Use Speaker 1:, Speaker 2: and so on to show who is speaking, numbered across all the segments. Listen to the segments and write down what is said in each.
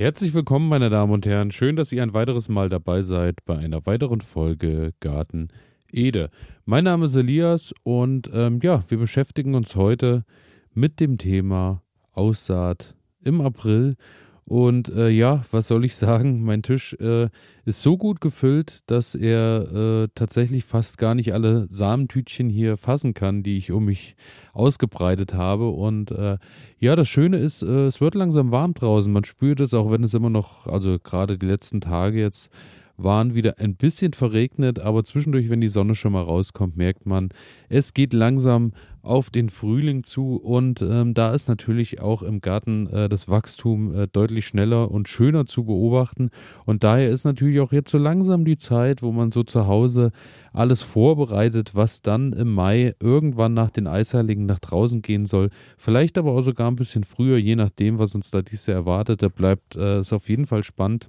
Speaker 1: Herzlich willkommen, meine Damen und Herren. Schön, dass ihr ein weiteres Mal dabei seid bei einer weiteren Folge Garten Ede. Mein Name ist Elias und ähm, ja, wir beschäftigen uns heute mit dem Thema Aussaat im April und äh, ja, was soll ich sagen? Mein Tisch äh, ist so gut gefüllt, dass er äh, tatsächlich fast gar nicht alle Samentütchen hier fassen kann, die ich um mich ausgebreitet habe. Und äh, ja, das Schöne ist, äh, es wird langsam warm draußen. Man spürt es, auch wenn es immer noch, also gerade die letzten Tage jetzt waren wieder ein bisschen verregnet, aber zwischendurch, wenn die Sonne schon mal rauskommt, merkt man, es geht langsam auf den Frühling zu. Und ähm, da ist natürlich auch im Garten äh, das Wachstum äh, deutlich schneller und schöner zu beobachten. Und daher ist natürlich auch jetzt so langsam die Zeit, wo man so zu Hause alles vorbereitet, was dann im Mai irgendwann nach den Eisheiligen nach draußen gehen soll, vielleicht aber auch sogar ein bisschen früher, je nachdem, was uns da dieses Jahr erwartet, da bleibt es äh, auf jeden Fall spannend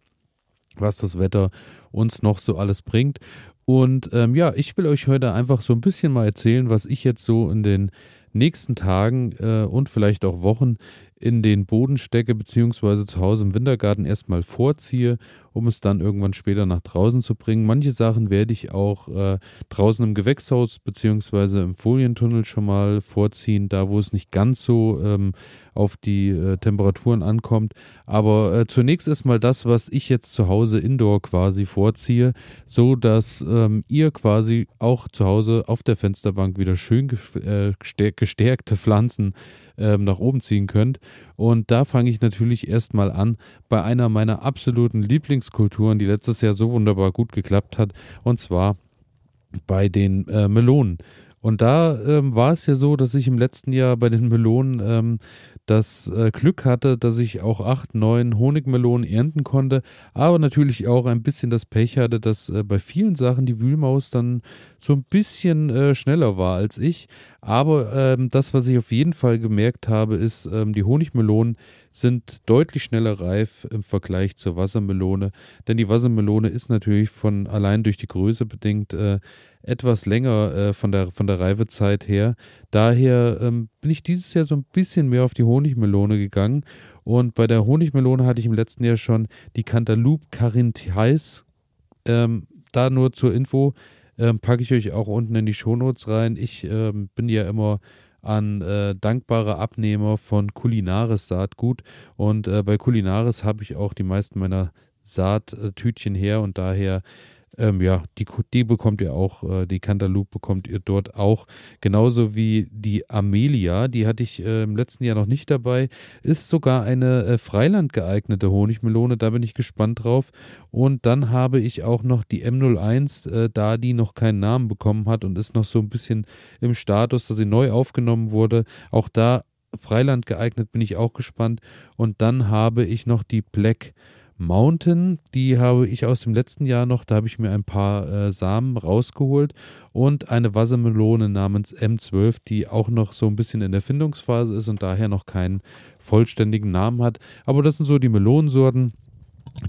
Speaker 1: was das Wetter uns noch so alles bringt. Und ähm, ja, ich will euch heute einfach so ein bisschen mal erzählen, was ich jetzt so in den nächsten Tagen äh, und vielleicht auch Wochen in den Boden stecke, beziehungsweise zu Hause im Wintergarten erstmal vorziehe, um es dann irgendwann später nach draußen zu bringen. Manche Sachen werde ich auch äh, draußen im Gewächshaus, beziehungsweise im Folientunnel schon mal vorziehen, da wo es nicht ganz so ähm, auf die äh, Temperaturen ankommt. Aber äh, zunächst erstmal das, was ich jetzt zu Hause indoor quasi vorziehe, so dass ähm, ihr quasi auch zu Hause auf der Fensterbank wieder schön äh, gestärkte Pflanzen ähm, nach oben ziehen könnt. Und da fange ich natürlich erstmal an bei einer meiner absoluten Lieblingskulturen, die letztes Jahr so wunderbar gut geklappt hat, und zwar bei den äh, Melonen. Und da ähm, war es ja so, dass ich im letzten Jahr bei den Melonen ähm, das äh, Glück hatte, dass ich auch acht, neun Honigmelonen ernten konnte, aber natürlich auch ein bisschen das Pech hatte, dass äh, bei vielen Sachen die Wühlmaus dann so ein bisschen äh, schneller war als ich. Aber ähm, das, was ich auf jeden Fall gemerkt habe, ist, ähm, die Honigmelonen sind deutlich schneller reif im Vergleich zur Wassermelone, denn die Wassermelone ist natürlich von allein durch die Größe bedingt äh, etwas länger äh, von, der, von der Reifezeit her. Daher ähm, bin ich dieses Jahr so ein bisschen mehr auf die Honigmelone gegangen. Und bei der Honigmelone hatte ich im letzten Jahr schon die Cantaloupe Carinthais. Ähm, da nur zur Info, ähm, packe ich euch auch unten in die Shownotes rein. Ich ähm, bin ja immer an äh, dankbare Abnehmer von Kulinaris Saatgut. Und äh, bei Kulinaris habe ich auch die meisten meiner Saattütchen her und daher ähm, ja, die, die bekommt ihr auch, äh, die Cantaloupe bekommt ihr dort auch. Genauso wie die Amelia, die hatte ich äh, im letzten Jahr noch nicht dabei. Ist sogar eine äh, Freiland geeignete Honigmelone, da bin ich gespannt drauf. Und dann habe ich auch noch die M01, äh, da die noch keinen Namen bekommen hat und ist noch so ein bisschen im Status, dass sie neu aufgenommen wurde. Auch da Freiland geeignet, bin ich auch gespannt. Und dann habe ich noch die Black Mountain, die habe ich aus dem letzten Jahr noch, da habe ich mir ein paar äh, Samen rausgeholt und eine Wassermelone namens M12, die auch noch so ein bisschen in der Findungsphase ist und daher noch keinen vollständigen Namen hat. Aber das sind so die Melonensorten,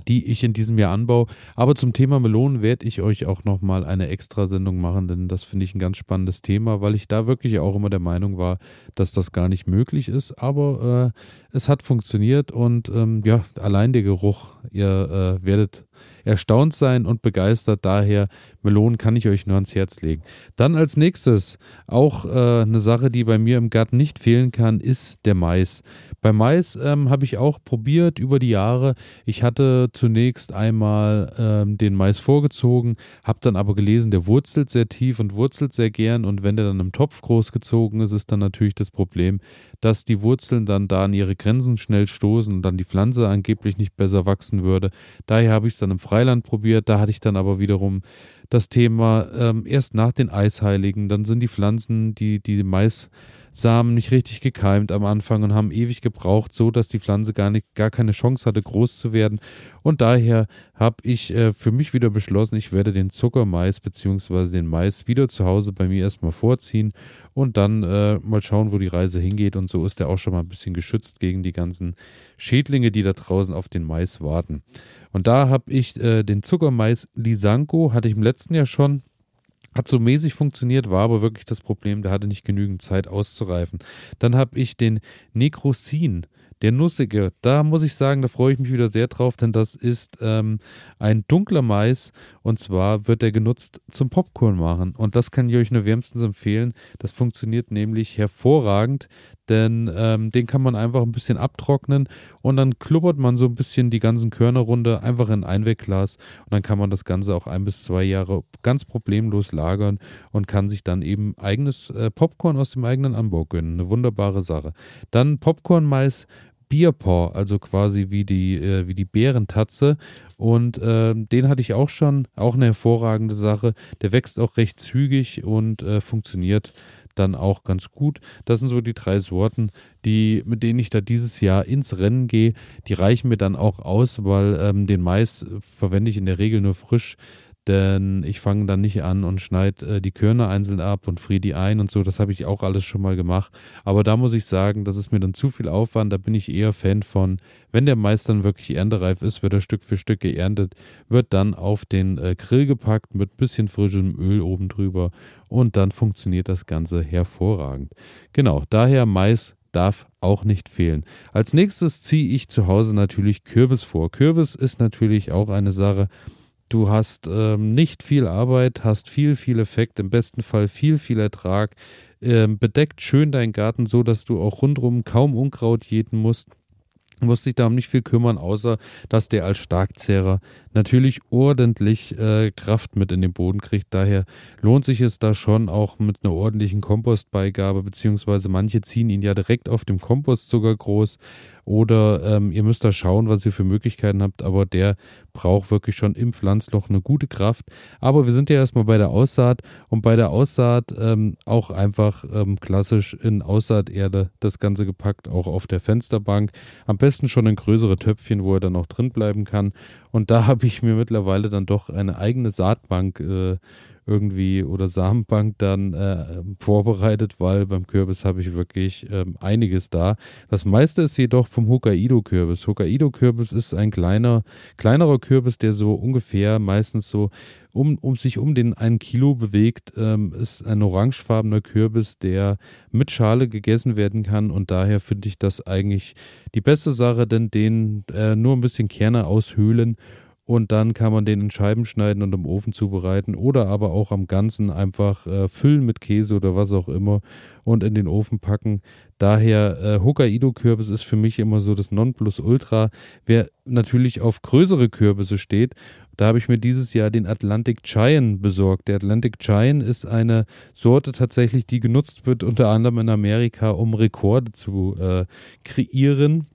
Speaker 1: die ich in diesem Jahr anbaue. Aber zum Thema Melonen werde ich euch auch nochmal eine Extrasendung machen, denn das finde ich ein ganz spannendes Thema, weil ich da wirklich auch immer der Meinung war, dass das gar nicht möglich ist. Aber äh, es hat funktioniert und ähm, ja, allein der Geruch, ihr äh, werdet erstaunt sein und begeistert. Daher, Melonen kann ich euch nur ans Herz legen. Dann als nächstes auch äh, eine Sache, die bei mir im Garten nicht fehlen kann, ist der Mais. Bei Mais ähm, habe ich auch probiert über die Jahre. Ich hatte zunächst einmal ähm, den Mais vorgezogen, habe dann aber gelesen, der wurzelt sehr tief und wurzelt sehr gern. Und wenn der dann im Topf großgezogen ist, ist dann natürlich das Problem, dass die Wurzeln dann da an ihre Grenzen schnell stoßen und dann die Pflanze angeblich nicht besser wachsen würde. Daher habe ich es dann im Freiland probiert. Da hatte ich dann aber wiederum das Thema ähm, erst nach den Eisheiligen. Dann sind die Pflanzen, die, die Mais Samen nicht richtig gekeimt am Anfang und haben ewig gebraucht, so dass die Pflanze gar, nicht, gar keine Chance hatte, groß zu werden. Und daher habe ich äh, für mich wieder beschlossen, ich werde den Zuckermais bzw. den Mais wieder zu Hause bei mir erstmal vorziehen und dann äh, mal schauen, wo die Reise hingeht. Und so ist er auch schon mal ein bisschen geschützt gegen die ganzen Schädlinge, die da draußen auf den Mais warten. Und da habe ich äh, den Zuckermais Lisanko, hatte ich im letzten Jahr schon hat so mäßig funktioniert, war aber wirklich das Problem, der hatte nicht genügend Zeit auszureifen. Dann habe ich den Necrosin Der nussige, da muss ich sagen, da freue ich mich wieder sehr drauf, denn das ist ähm, ein dunkler Mais und zwar wird er genutzt zum Popcorn machen. Und das kann ich euch nur wärmstens empfehlen. Das funktioniert nämlich hervorragend denn ähm, den kann man einfach ein bisschen abtrocknen und dann klubbert man so ein bisschen die ganzen Körner runter, einfach in ein Einwegglas und dann kann man das Ganze auch ein bis zwei Jahre ganz problemlos lagern und kann sich dann eben eigenes äh, Popcorn aus dem eigenen Anbau gönnen. Eine wunderbare Sache. Dann Popcorn-Mais Bierpaw, also quasi wie die, äh, wie die Bärentatze. Und äh, den hatte ich auch schon, auch eine hervorragende Sache. Der wächst auch recht zügig und äh, funktioniert dann auch ganz gut. Das sind so die drei Sorten, die, mit denen ich da dieses Jahr ins Rennen gehe. Die reichen mir dann auch aus, weil ähm, den Mais verwende ich in der Regel nur frisch denn ich fange dann nicht an und schneide äh, die Körner einzeln ab und friere die ein und so. Das habe ich auch alles schon mal gemacht. Aber da muss ich sagen, das ist mir dann zu viel Aufwand. Da bin ich eher Fan von, wenn der Mais dann wirklich erntereif ist, wird er Stück für Stück geerntet, wird dann auf den äh, Grill gepackt mit bisschen frischem Öl oben drüber und dann funktioniert das Ganze hervorragend. Genau, daher Mais darf auch nicht fehlen. Als nächstes ziehe ich zu Hause natürlich Kürbis vor. Kürbis ist natürlich auch eine Sache, Du hast ähm, nicht viel Arbeit, hast viel, viel Effekt, im besten Fall viel, viel Ertrag. Ähm, bedeckt schön deinen Garten so, dass du auch rundherum kaum Unkraut jäten musst muss sich darum nicht viel kümmern, außer dass der als Starkzehrer natürlich ordentlich äh, Kraft mit in den Boden kriegt. Daher lohnt sich es da schon auch mit einer ordentlichen Kompostbeigabe, beziehungsweise manche ziehen ihn ja direkt auf dem Kompost sogar groß. Oder ähm, ihr müsst da schauen, was ihr für Möglichkeiten habt, aber der braucht wirklich schon im Pflanzloch eine gute Kraft. Aber wir sind ja erstmal bei der Aussaat und bei der Aussaat ähm, auch einfach ähm, klassisch in Aussaaterde das Ganze gepackt, auch auf der Fensterbank. Am besten schon in größere Töpfchen, wo er dann auch drin bleiben kann. Und da habe ich mir mittlerweile dann doch eine eigene Saatbank äh, irgendwie oder Samenbank dann äh, vorbereitet, weil beim Kürbis habe ich wirklich ähm, einiges da. Das meiste ist jedoch vom Hokkaido-Kürbis. Hokkaido-Kürbis ist ein kleiner, kleinerer Kürbis, der so ungefähr meistens so um, um sich um den einen Kilo bewegt, ähm, ist ein orangefarbener Kürbis, der mit Schale gegessen werden kann und daher finde ich das eigentlich die beste Sache, denn den äh, nur ein bisschen Kerne aushöhlen und dann kann man den in Scheiben schneiden und im Ofen zubereiten oder aber auch am Ganzen einfach äh, füllen mit Käse oder was auch immer und in den Ofen packen. Daher äh, Hokkaido-Kürbis ist für mich immer so das Nonplusultra. Wer natürlich auf größere Kürbisse steht, da habe ich mir dieses Jahr den Atlantic Giant besorgt. Der Atlantic Giant ist eine Sorte tatsächlich, die genutzt wird unter anderem in Amerika, um Rekorde zu äh, kreieren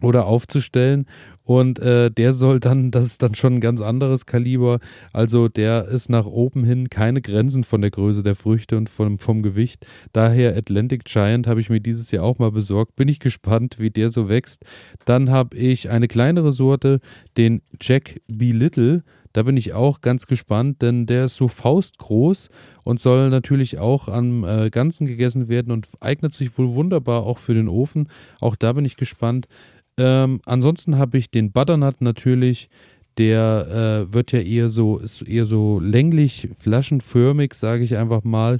Speaker 1: oder aufzustellen. Und äh, der soll dann, das ist dann schon ein ganz anderes Kaliber. Also der ist nach oben hin keine Grenzen von der Größe der Früchte und vom, vom Gewicht. Daher Atlantic Giant habe ich mir dieses Jahr auch mal besorgt. Bin ich gespannt, wie der so wächst. Dann habe ich eine kleinere Sorte, den Jack B. Little. Da bin ich auch ganz gespannt, denn der ist so faustgroß und soll natürlich auch am äh, Ganzen gegessen werden und eignet sich wohl wunderbar auch für den Ofen. Auch da bin ich gespannt. Ähm, ansonsten habe ich den Butternut natürlich. Der äh, wird ja eher so, ist eher so länglich, flaschenförmig, sage ich einfach mal.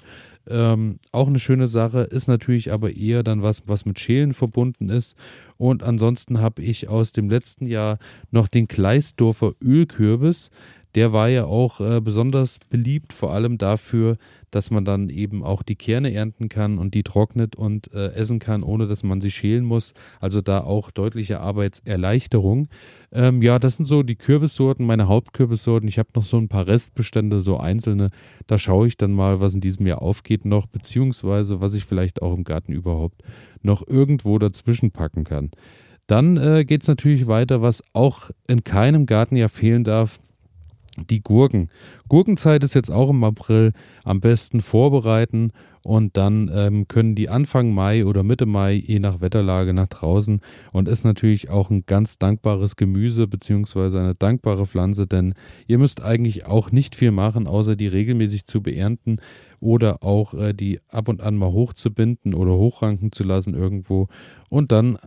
Speaker 1: Ähm, auch eine schöne Sache, ist natürlich aber eher dann was, was mit Schälen verbunden ist. Und ansonsten habe ich aus dem letzten Jahr noch den Kleisdorfer Ölkürbis. Der war ja auch äh, besonders beliebt, vor allem dafür, dass man dann eben auch die Kerne ernten kann und die trocknet und äh, essen kann, ohne dass man sie schälen muss. Also da auch deutliche Arbeitserleichterung. Ähm, ja, das sind so die Kürbissorten, meine Hauptkürbissorten. Ich habe noch so ein paar Restbestände, so einzelne. Da schaue ich dann mal, was in diesem Jahr aufgeht noch, beziehungsweise was ich vielleicht auch im Garten überhaupt noch irgendwo dazwischen packen kann. Dann äh, geht es natürlich weiter, was auch in keinem Garten ja fehlen darf die Gurken. Gurkenzeit ist jetzt auch im April. Am besten vorbereiten und dann ähm, können die Anfang Mai oder Mitte Mai, je nach Wetterlage, nach draußen und ist natürlich auch ein ganz dankbares Gemüse beziehungsweise eine dankbare Pflanze, denn ihr müsst eigentlich auch nicht viel machen, außer die regelmäßig zu beernten oder auch äh, die ab und an mal hochzubinden oder hochranken zu lassen irgendwo und dann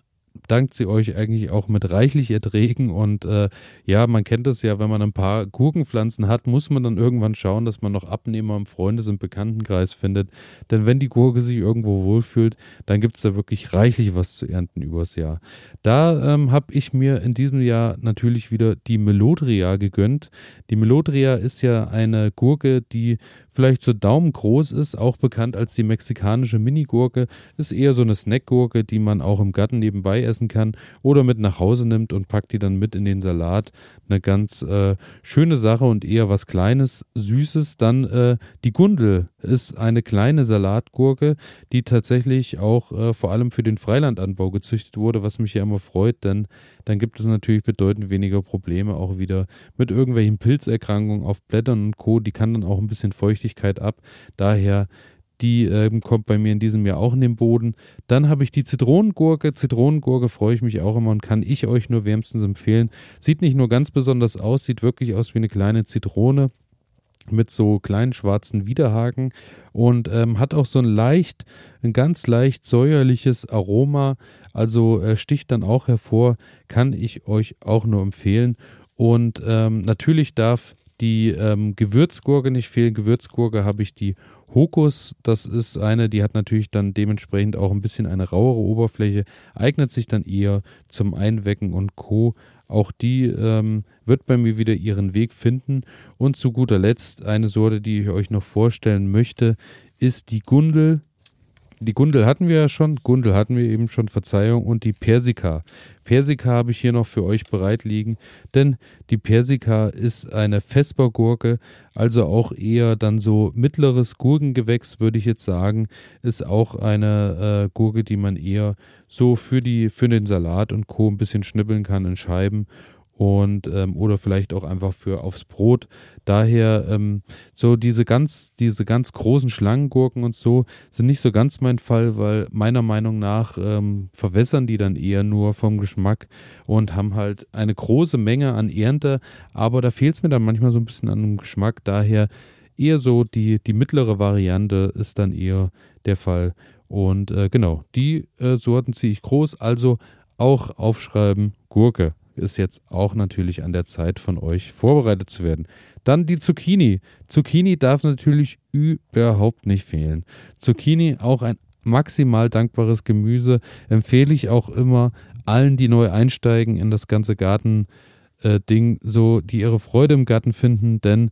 Speaker 1: dankt sie euch eigentlich auch mit reichlich Erträgen. Und äh, ja, man kennt das ja, wenn man ein paar Gurkenpflanzen hat, muss man dann irgendwann schauen, dass man noch Abnehmer im Freundes- und Bekanntenkreis findet. Denn wenn die Gurke sich irgendwo wohlfühlt, dann gibt es da wirklich reichlich was zu ernten übers Jahr. Da ähm, habe ich mir in diesem Jahr natürlich wieder die Melodria gegönnt. Die Melodria ist ja eine Gurke, die vielleicht so daumengroß ist, auch bekannt als die mexikanische Minigurke, ist eher so eine Snackgurke, die man auch im Garten nebenbei essen kann oder mit nach Hause nimmt und packt die dann mit in den Salat. Eine ganz äh, schöne Sache und eher was Kleines, Süßes. Dann äh, die Gundel ist eine kleine Salatgurke, die tatsächlich auch äh, vor allem für den Freilandanbau gezüchtet wurde, was mich ja immer freut, denn dann gibt es natürlich bedeutend weniger Probleme auch wieder mit irgendwelchen Pilzerkrankungen auf Blättern und Co. Die kann dann auch ein bisschen Feuchtigkeit ab. Daher die ähm, kommt bei mir in diesem Jahr auch in den Boden. Dann habe ich die Zitronengurke. Zitronengurke freue ich mich auch immer und kann ich euch nur wärmstens empfehlen. Sieht nicht nur ganz besonders aus, sieht wirklich aus wie eine kleine Zitrone mit so kleinen schwarzen Widerhaken und ähm, hat auch so ein leicht, ein ganz leicht säuerliches Aroma. Also äh, sticht dann auch hervor, kann ich euch auch nur empfehlen. Und ähm, natürlich darf die ähm, Gewürzgurke nicht fehlen. Gewürzgurke habe ich die Hokus. Das ist eine, die hat natürlich dann dementsprechend auch ein bisschen eine rauere Oberfläche, eignet sich dann eher zum Einwecken und Co. Auch die ähm, wird bei mir wieder ihren Weg finden. Und zu guter Letzt eine Sorte, die ich euch noch vorstellen möchte, ist die Gundel die Gundel hatten wir ja schon, Gundel hatten wir eben schon, Verzeihung, und die Persika. Persika habe ich hier noch für euch bereit liegen, denn die Persika ist eine Vespergurke, also auch eher dann so mittleres Gurkengewächs, würde ich jetzt sagen, ist auch eine äh, Gurke, die man eher so für, die, für den Salat und Co. ein bisschen schnippeln kann in Scheiben und ähm, oder vielleicht auch einfach für aufs Brot. Daher ähm, so diese ganz diese ganz großen Schlangengurken und so sind nicht so ganz mein Fall, weil meiner Meinung nach ähm, verwässern die dann eher nur vom Geschmack und haben halt eine große Menge an Ernte, aber da fehlt es mir dann manchmal so ein bisschen an dem Geschmack. Daher eher so die die mittlere Variante ist dann eher der Fall. Und äh, genau, die äh, Sorten ziehe ich groß, also auch aufschreiben Gurke ist jetzt auch natürlich an der Zeit von euch vorbereitet zu werden. Dann die Zucchini. Zucchini darf natürlich überhaupt nicht fehlen. Zucchini auch ein maximal dankbares Gemüse. Empfehle ich auch immer allen, die neu einsteigen in das ganze Garten. Ding, so die ihre Freude im Garten finden, denn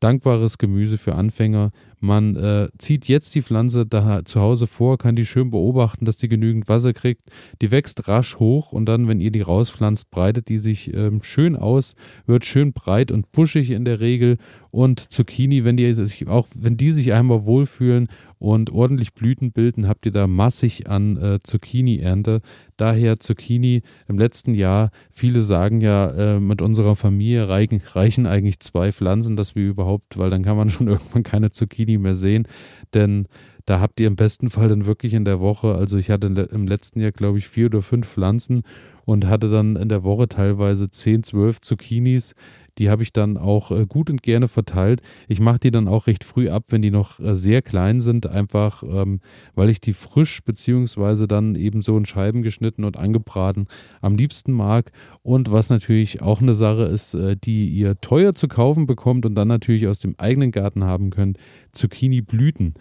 Speaker 1: dankbares Gemüse für Anfänger. Man äh, zieht jetzt die Pflanze da zu Hause vor, kann die schön beobachten, dass die genügend Wasser kriegt. Die wächst rasch hoch und dann, wenn ihr die rauspflanzt, breitet die sich ähm, schön aus, wird schön breit und buschig in der Regel. Und Zucchini, wenn die sich auch, wenn die sich einmal wohlfühlen und ordentlich Blüten bilden, habt ihr da massig an äh, Zucchini-Ernte. Daher Zucchini im letzten Jahr, viele sagen ja, äh, mit unserer Familie reichen, reichen eigentlich zwei Pflanzen, dass wir überhaupt, weil dann kann man schon irgendwann keine Zucchini mehr sehen, denn da habt ihr im besten Fall dann wirklich in der Woche, also ich hatte im letzten Jahr, glaube ich, vier oder fünf Pflanzen und hatte dann in der Woche teilweise zehn, zwölf Zucchinis die habe ich dann auch äh, gut und gerne verteilt. Ich mache die dann auch recht früh ab, wenn die noch äh, sehr klein sind, einfach ähm, weil ich die frisch beziehungsweise dann eben so in Scheiben geschnitten und angebraten am liebsten mag. Und was natürlich auch eine Sache ist, äh, die ihr teuer zu kaufen bekommt und dann natürlich aus dem eigenen Garten haben könnt, Zucchini-Blüten.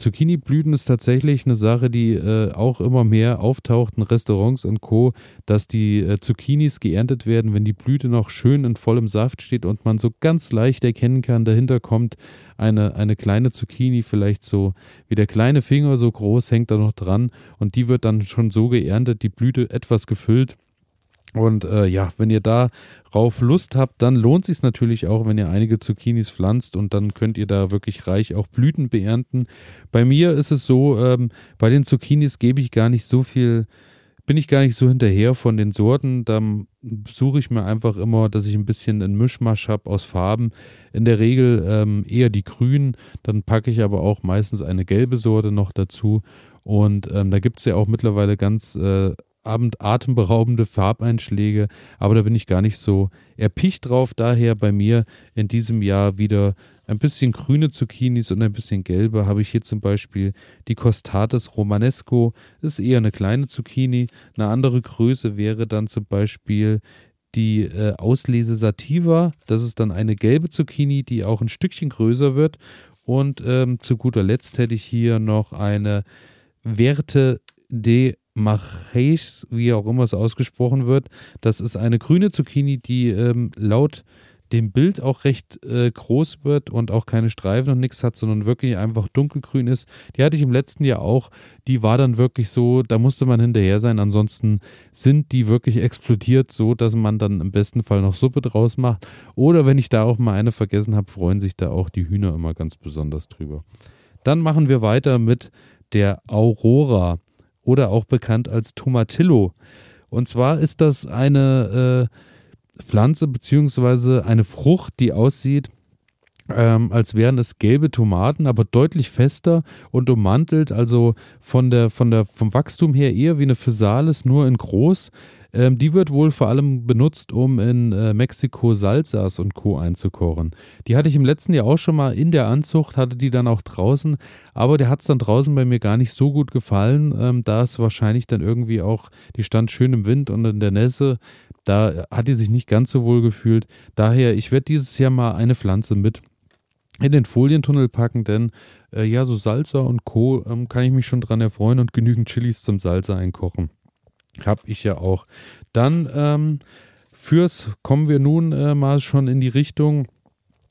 Speaker 1: Zucchini-Blüten ist tatsächlich eine Sache, die äh, auch immer mehr auftaucht in Restaurants und Co., dass die äh, Zucchinis geerntet werden, wenn die Blüte noch schön in vollem Saft steht und man so ganz leicht erkennen kann, dahinter kommt eine, eine kleine Zucchini, vielleicht so wie der kleine Finger so groß, hängt da noch dran und die wird dann schon so geerntet, die Blüte etwas gefüllt und äh, ja, wenn ihr darauf Lust habt, dann lohnt sich natürlich auch, wenn ihr einige Zucchinis pflanzt und dann könnt ihr da wirklich reich auch Blüten beernten. Bei mir ist es so, ähm, bei den Zucchinis gebe ich gar nicht so viel, bin ich gar nicht so hinterher von den Sorten. Da suche ich mir einfach immer, dass ich ein bisschen einen Mischmasch habe aus Farben. In der Regel ähm, eher die grünen, dann packe ich aber auch meistens eine gelbe Sorte noch dazu. Und ähm, da gibt es ja auch mittlerweile ganz äh, atemberaubende Farbeinschläge, aber da bin ich gar nicht so erpicht drauf. Daher bei mir in diesem Jahr wieder ein bisschen grüne Zucchinis und ein bisschen gelbe. Habe ich hier zum Beispiel die Costates Romanesco. Das ist eher eine kleine Zucchini. Eine andere Größe wäre dann zum Beispiel die äh, Auslese Sativa. Das ist dann eine gelbe Zucchini, die auch ein Stückchen größer wird. Und ähm, zu guter Letzt hätte ich hier noch eine Werte de Macheis, wie auch immer es ausgesprochen wird. Das ist eine grüne Zucchini, die ähm, laut dem Bild auch recht äh, groß wird und auch keine Streifen und nichts hat, sondern wirklich einfach dunkelgrün ist. Die hatte ich im letzten Jahr auch. Die war dann wirklich so, da musste man hinterher sein. Ansonsten sind die wirklich explodiert, so dass man dann im besten Fall noch Suppe draus macht. Oder wenn ich da auch mal eine vergessen habe, freuen sich da auch die Hühner immer ganz besonders drüber. Dann machen wir weiter mit der Aurora oder auch bekannt als Tomatillo. Und zwar ist das eine äh, Pflanze bzw. eine Frucht, die aussieht, ähm, als wären es gelbe Tomaten, aber deutlich fester und ummantelt, also von der, von der, vom Wachstum her eher wie eine Physalis, nur in groß. Ähm, die wird wohl vor allem benutzt, um in äh, Mexiko Salsas und Co. einzukochen. Die hatte ich im letzten Jahr auch schon mal in der Anzucht, hatte die dann auch draußen, aber der hat es dann draußen bei mir gar nicht so gut gefallen. Ähm, da ist wahrscheinlich dann irgendwie auch, die stand schön im Wind und in der Nässe. Da hat die sich nicht ganz so wohl gefühlt. Daher, ich werde dieses Jahr mal eine Pflanze mit in den Folientunnel packen, denn äh, ja, so Salsa und Co. Ähm, kann ich mich schon dran erfreuen und genügend Chilis zum Salsa einkochen. Habe ich ja auch. Dann ähm, fürs kommen wir nun äh, mal schon in die Richtung,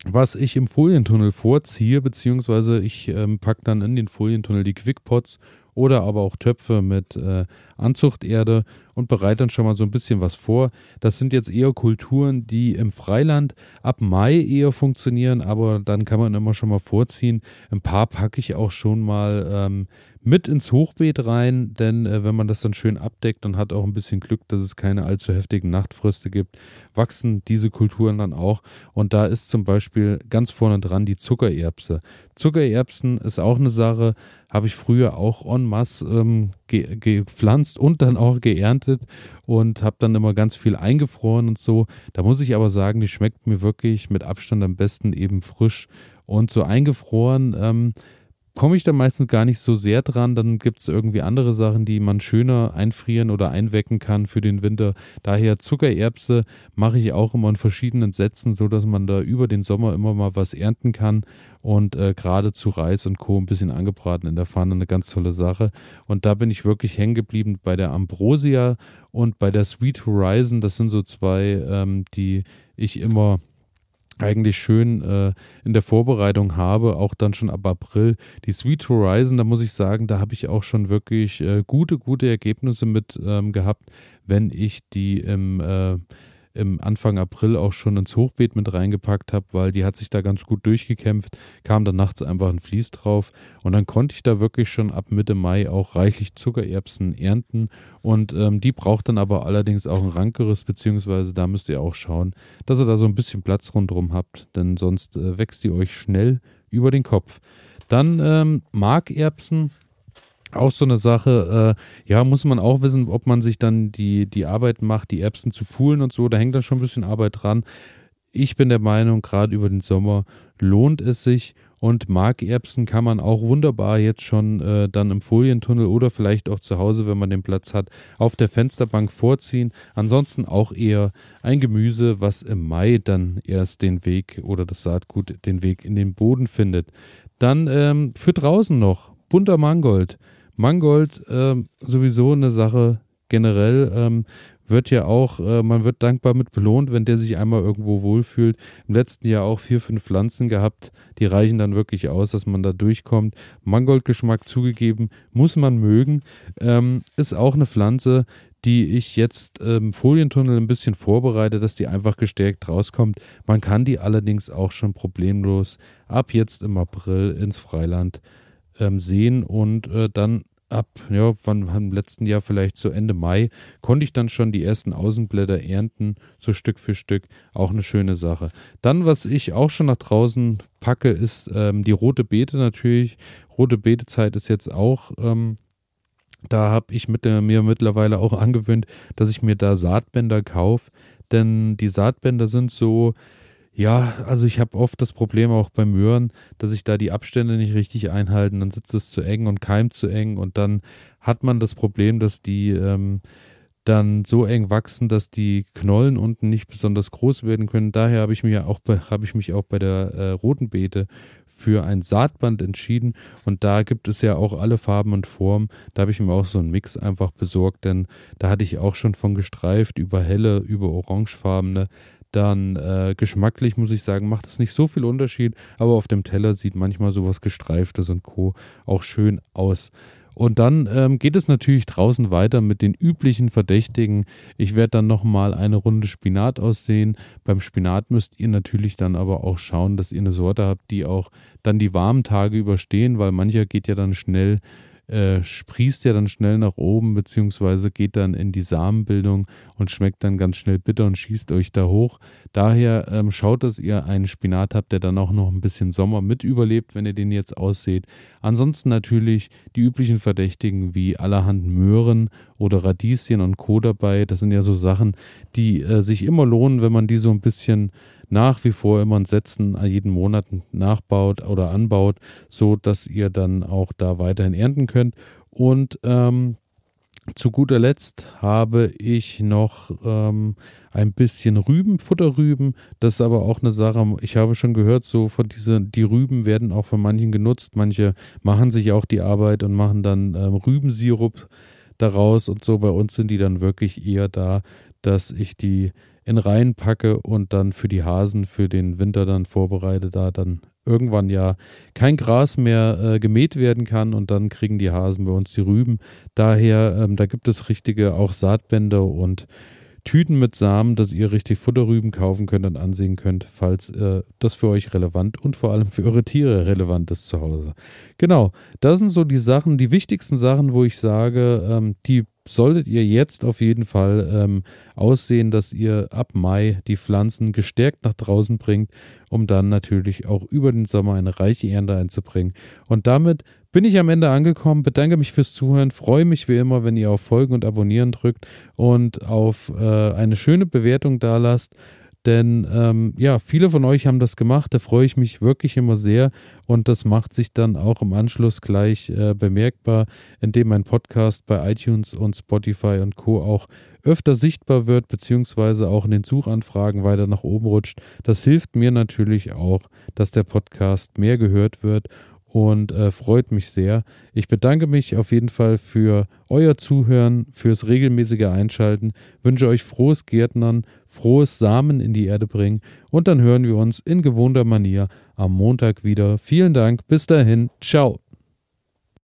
Speaker 1: was ich im Folientunnel vorziehe, beziehungsweise ich ähm, packe dann in den Folientunnel die Quickpots oder aber auch Töpfe mit äh, Anzuchterde und bereite dann schon mal so ein bisschen was vor. Das sind jetzt eher Kulturen, die im Freiland ab Mai eher funktionieren, aber dann kann man immer schon mal vorziehen. Ein paar packe ich auch schon mal ähm, mit ins Hochbeet rein, denn äh, wenn man das dann schön abdeckt und hat auch ein bisschen Glück, dass es keine allzu heftigen Nachtfröste gibt, wachsen diese Kulturen dann auch. Und da ist zum Beispiel ganz vorne dran die Zuckererbse. Zuckererbsen ist auch eine Sache, habe ich früher auch en masse ähm, ge gepflanzt und dann auch geerntet und habe dann immer ganz viel eingefroren und so. Da muss ich aber sagen, die schmeckt mir wirklich mit Abstand am besten eben frisch und so eingefroren. Ähm, komme ich da meistens gar nicht so sehr dran. Dann gibt es irgendwie andere Sachen, die man schöner einfrieren oder einwecken kann für den Winter. Daher Zuckererbse mache ich auch immer in verschiedenen Sätzen, so dass man da über den Sommer immer mal was ernten kann. Und äh, gerade zu Reis und Co. ein bisschen angebraten in der Pfanne, eine ganz tolle Sache. Und da bin ich wirklich hängen geblieben bei der Ambrosia und bei der Sweet Horizon. Das sind so zwei, ähm, die ich immer eigentlich schön äh, in der Vorbereitung habe, auch dann schon ab April. Die Sweet Horizon, da muss ich sagen, da habe ich auch schon wirklich äh, gute, gute Ergebnisse mit ähm, gehabt, wenn ich die im äh, im Anfang April auch schon ins Hochbeet mit reingepackt habe, weil die hat sich da ganz gut durchgekämpft, kam dann nachts einfach ein Vlies drauf und dann konnte ich da wirklich schon ab Mitte Mai auch reichlich Zuckererbsen ernten und ähm, die braucht dann aber allerdings auch ein Rankeres, beziehungsweise da müsst ihr auch schauen, dass ihr da so ein bisschen Platz rundherum habt, denn sonst äh, wächst die euch schnell über den Kopf. Dann ähm, Markerbsen auch so eine Sache, äh, ja, muss man auch wissen, ob man sich dann die, die Arbeit macht, die Erbsen zu poolen und so, da hängt dann schon ein bisschen Arbeit dran. Ich bin der Meinung, gerade über den Sommer lohnt es sich und Markerbsen kann man auch wunderbar jetzt schon äh, dann im Folientunnel oder vielleicht auch zu Hause, wenn man den Platz hat, auf der Fensterbank vorziehen. Ansonsten auch eher ein Gemüse, was im Mai dann erst den Weg oder das Saatgut den Weg in den Boden findet. Dann ähm, für draußen noch bunter Mangold. Mangold äh, sowieso eine Sache generell. Ähm, wird ja auch, äh, man wird dankbar mit belohnt, wenn der sich einmal irgendwo wohlfühlt. Im letzten Jahr auch vier, fünf Pflanzen gehabt, die reichen dann wirklich aus, dass man da durchkommt. Mangoldgeschmack zugegeben, muss man mögen. Ähm, ist auch eine Pflanze, die ich jetzt im ähm, Folientunnel ein bisschen vorbereite, dass die einfach gestärkt rauskommt. Man kann die allerdings auch schon problemlos ab jetzt im April ins Freiland ähm, sehen und äh, dann ab, ja, wann im letzten Jahr vielleicht so Ende Mai, konnte ich dann schon die ersten Außenblätter ernten, so Stück für Stück. Auch eine schöne Sache. Dann, was ich auch schon nach draußen packe, ist ähm, die rote Beete natürlich. Rote Beetezeit ist jetzt auch ähm, Da habe ich mit, mir mittlerweile auch angewöhnt, dass ich mir da Saatbänder kaufe, denn die Saatbänder sind so, ja, also ich habe oft das Problem auch beim Möhren, dass ich da die Abstände nicht richtig einhalten, dann sitzt es zu eng und keimt zu eng und dann hat man das Problem, dass die ähm, dann so eng wachsen, dass die Knollen unten nicht besonders groß werden können. Daher habe ich, mir auch bei, ich mich auch bei der äh, roten Beete für ein Saatband entschieden und da gibt es ja auch alle Farben und Formen. Da habe ich mir auch so einen Mix einfach besorgt, denn da hatte ich auch schon von gestreift über helle, über orangefarbene. Dann äh, geschmacklich muss ich sagen, macht es nicht so viel Unterschied, aber auf dem Teller sieht manchmal sowas gestreiftes und Co. auch schön aus. Und dann ähm, geht es natürlich draußen weiter mit den üblichen Verdächtigen. Ich werde dann nochmal eine Runde Spinat aussehen. Beim Spinat müsst ihr natürlich dann aber auch schauen, dass ihr eine Sorte habt, die auch dann die warmen Tage überstehen, weil mancher geht ja dann schnell äh, sprießt ja dann schnell nach oben, beziehungsweise geht dann in die Samenbildung und schmeckt dann ganz schnell bitter und schießt euch da hoch. Daher ähm, schaut, dass ihr einen Spinat habt, der dann auch noch ein bisschen Sommer mit überlebt, wenn ihr den jetzt ausseht. Ansonsten natürlich die üblichen Verdächtigen wie allerhand Möhren oder Radieschen und Co. dabei. Das sind ja so Sachen, die äh, sich immer lohnen, wenn man die so ein bisschen nach wie vor immer ein Setzen jeden Monat nachbaut oder anbaut, so dass ihr dann auch da weiterhin ernten könnt. Und ähm, zu guter Letzt habe ich noch ähm, ein bisschen Rüben, Futterrüben. Das ist aber auch eine Sache. Ich habe schon gehört, so von diese, die Rüben werden auch von manchen genutzt. Manche machen sich auch die Arbeit und machen dann ähm, Rübensirup daraus und so. Bei uns sind die dann wirklich eher da, dass ich die in Reihen packe und dann für die Hasen für den Winter dann vorbereite, da dann irgendwann ja kein Gras mehr äh, gemäht werden kann und dann kriegen die Hasen bei uns die Rüben. Daher, ähm, da gibt es richtige auch Saatbänder und Tüten mit Samen, dass ihr richtig Futterrüben kaufen könnt und ansehen könnt, falls äh, das für euch relevant und vor allem für eure Tiere relevant ist zu Hause. Genau, das sind so die Sachen, die wichtigsten Sachen, wo ich sage, ähm, die solltet ihr jetzt auf jeden Fall ähm, aussehen, dass ihr ab Mai die Pflanzen gestärkt nach draußen bringt, um dann natürlich auch über den Sommer eine reiche Ernte einzubringen. Und damit bin ich am Ende angekommen, bedanke mich fürs Zuhören, freue mich wie immer, wenn ihr auf Folgen und Abonnieren drückt und auf äh, eine schöne Bewertung da lasst. Denn ähm, ja, viele von euch haben das gemacht, da freue ich mich wirklich immer sehr und das macht sich dann auch im Anschluss gleich äh, bemerkbar, indem mein Podcast bei iTunes und Spotify und Co. auch öfter sichtbar wird, beziehungsweise auch in den Suchanfragen weiter nach oben rutscht. Das hilft mir natürlich auch, dass der Podcast mehr gehört wird und äh, freut mich sehr. Ich bedanke mich auf jeden Fall für euer Zuhören, fürs regelmäßige Einschalten, wünsche euch frohes Gärtnern, frohes Samen in die Erde bringen und dann hören wir uns in gewohnter Manier am Montag wieder. Vielen Dank, bis dahin, ciao.